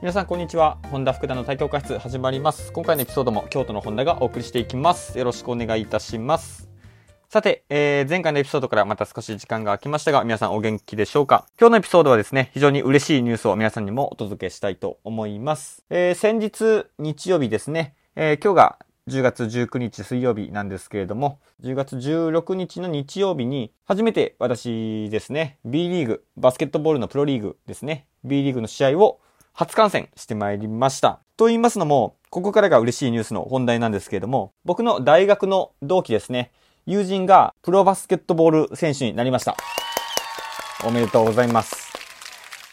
皆さんこんにちは。本田福田の体教科室始まります。今回のエピソードも京都の本田がお送りしていきます。よろしくお願いいたします。さて、えー、前回のエピソードからまた少し時間が空きましたが、皆さんお元気でしょうか？今日のエピソードはですね、非常に嬉しいニュースを皆さんにもお届けしたいと思います。えー、先日、日曜日ですね、えー、今日が10月19日水曜日なんですけれども、10月16日の日曜日に、初めて私ですね、B リーグ、バスケットボールのプロリーグですね、B リーグの試合を初観戦してまいりました。と言いますのも、ここからが嬉しいニュースの本題なんですけれども、僕の大学の同期ですね、友人がプロバスケットボール選手になりました。おめでとうございます。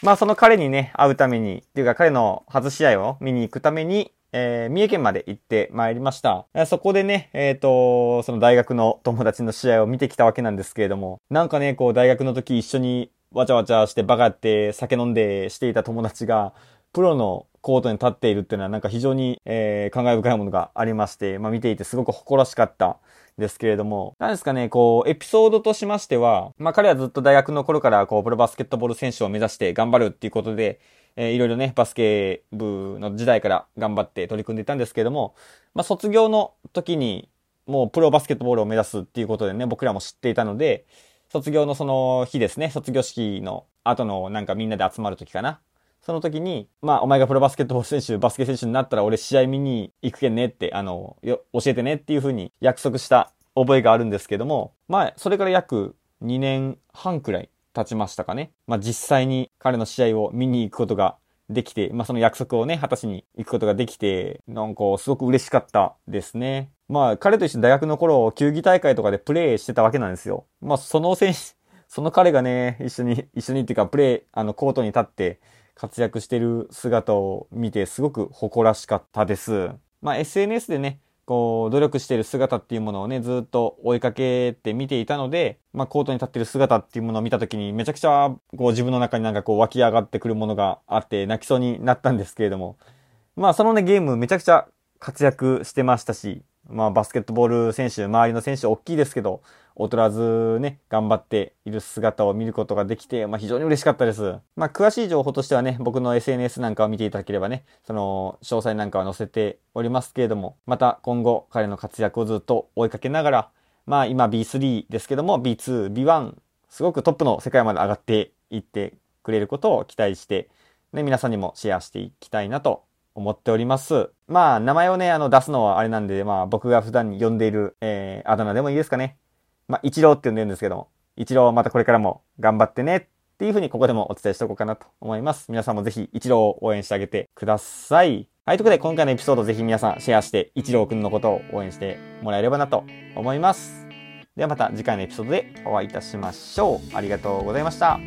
まあその彼にね、会うために、っていうか彼の初試合を見に行くために、えー、三重県まで行ってまいりました。そこでね、えっ、ー、と、その大学の友達の試合を見てきたわけなんですけれども、なんかね、こう大学の時一緒にわちゃわちゃしてバカって酒飲んでしていた友達が、プロのコートに立っているっていうのはなんか非常に、えー、感慨深いものがありまして、まあ見ていてすごく誇らしかったですけれども、なんですかね、こう、エピソードとしましては、まあ彼はずっと大学の頃からこう、プロバスケットボール選手を目指して頑張るっていうことで、えー、いろいろね、バスケ部の時代から頑張って取り組んでいたんですけれども、まあ卒業の時にもうプロバスケットボールを目指すっていうことでね、僕らも知っていたので、卒業のその日ですね、卒業式の後のなんかみんなで集まる時かな。その時に、まあ、お前がプロバスケットボール選手、バスケ選手になったら俺試合見に行くけんねって、あの、よ、教えてねっていう風に約束した覚えがあるんですけども、まあ、それから約2年半くらい経ちましたかね。まあ、実際に彼の試合を見に行くことができて、まあ、その約束をね、果たしに行くことができて、なんか、すごく嬉しかったですね。まあ、彼と一緒に大学の頃、球技大会とかでプレーしてたわけなんですよ。まあ、その選手、その彼がね、一緒に、一緒にっていうか、プレー、あの、コートに立って、活躍してる姿を見てすごく誇らしかったです。まあ SNS でね、こう、努力してる姿っていうものをね、ずっと追いかけて見ていたので、まあ、コートに立ってる姿っていうものを見たときに、めちゃくちゃ、こう、自分の中になんかこう、湧き上がってくるものがあって、泣きそうになったんですけれども、まあ、そのね、ゲームめちゃくちゃ活躍してましたし、まあ、バスケットボール選手、周りの選手大きいですけど、劣らずね、頑張っている姿を見ることができて、まあ、非常に嬉しかったです。まあ、詳しい情報としてはね、僕の SNS なんかを見ていただければね、その、詳細なんかは載せておりますけれども、また今後彼の活躍をずっと追いかけながら、まあ、今 B3 ですけども、B2、B1、すごくトップの世界まで上がっていってくれることを期待して、ね、皆さんにもシェアしていきたいなと思っております。まあ、名前をね、あの、出すのはあれなんで、まあ、僕が普段に呼んでいる、えー、あだ名でもいいですかね。まあ、一郎って呼んでるんですけども、一郎またこれからも頑張ってねっていうふうにここでもお伝えしておこうかなと思います。皆さんもぜひ一郎を応援してあげてください。はい、ということで今回のエピソードぜひ皆さんシェアして一郎くんのことを応援してもらえればなと思います。ではまた次回のエピソードでお会いいたしましょう。ありがとうございました。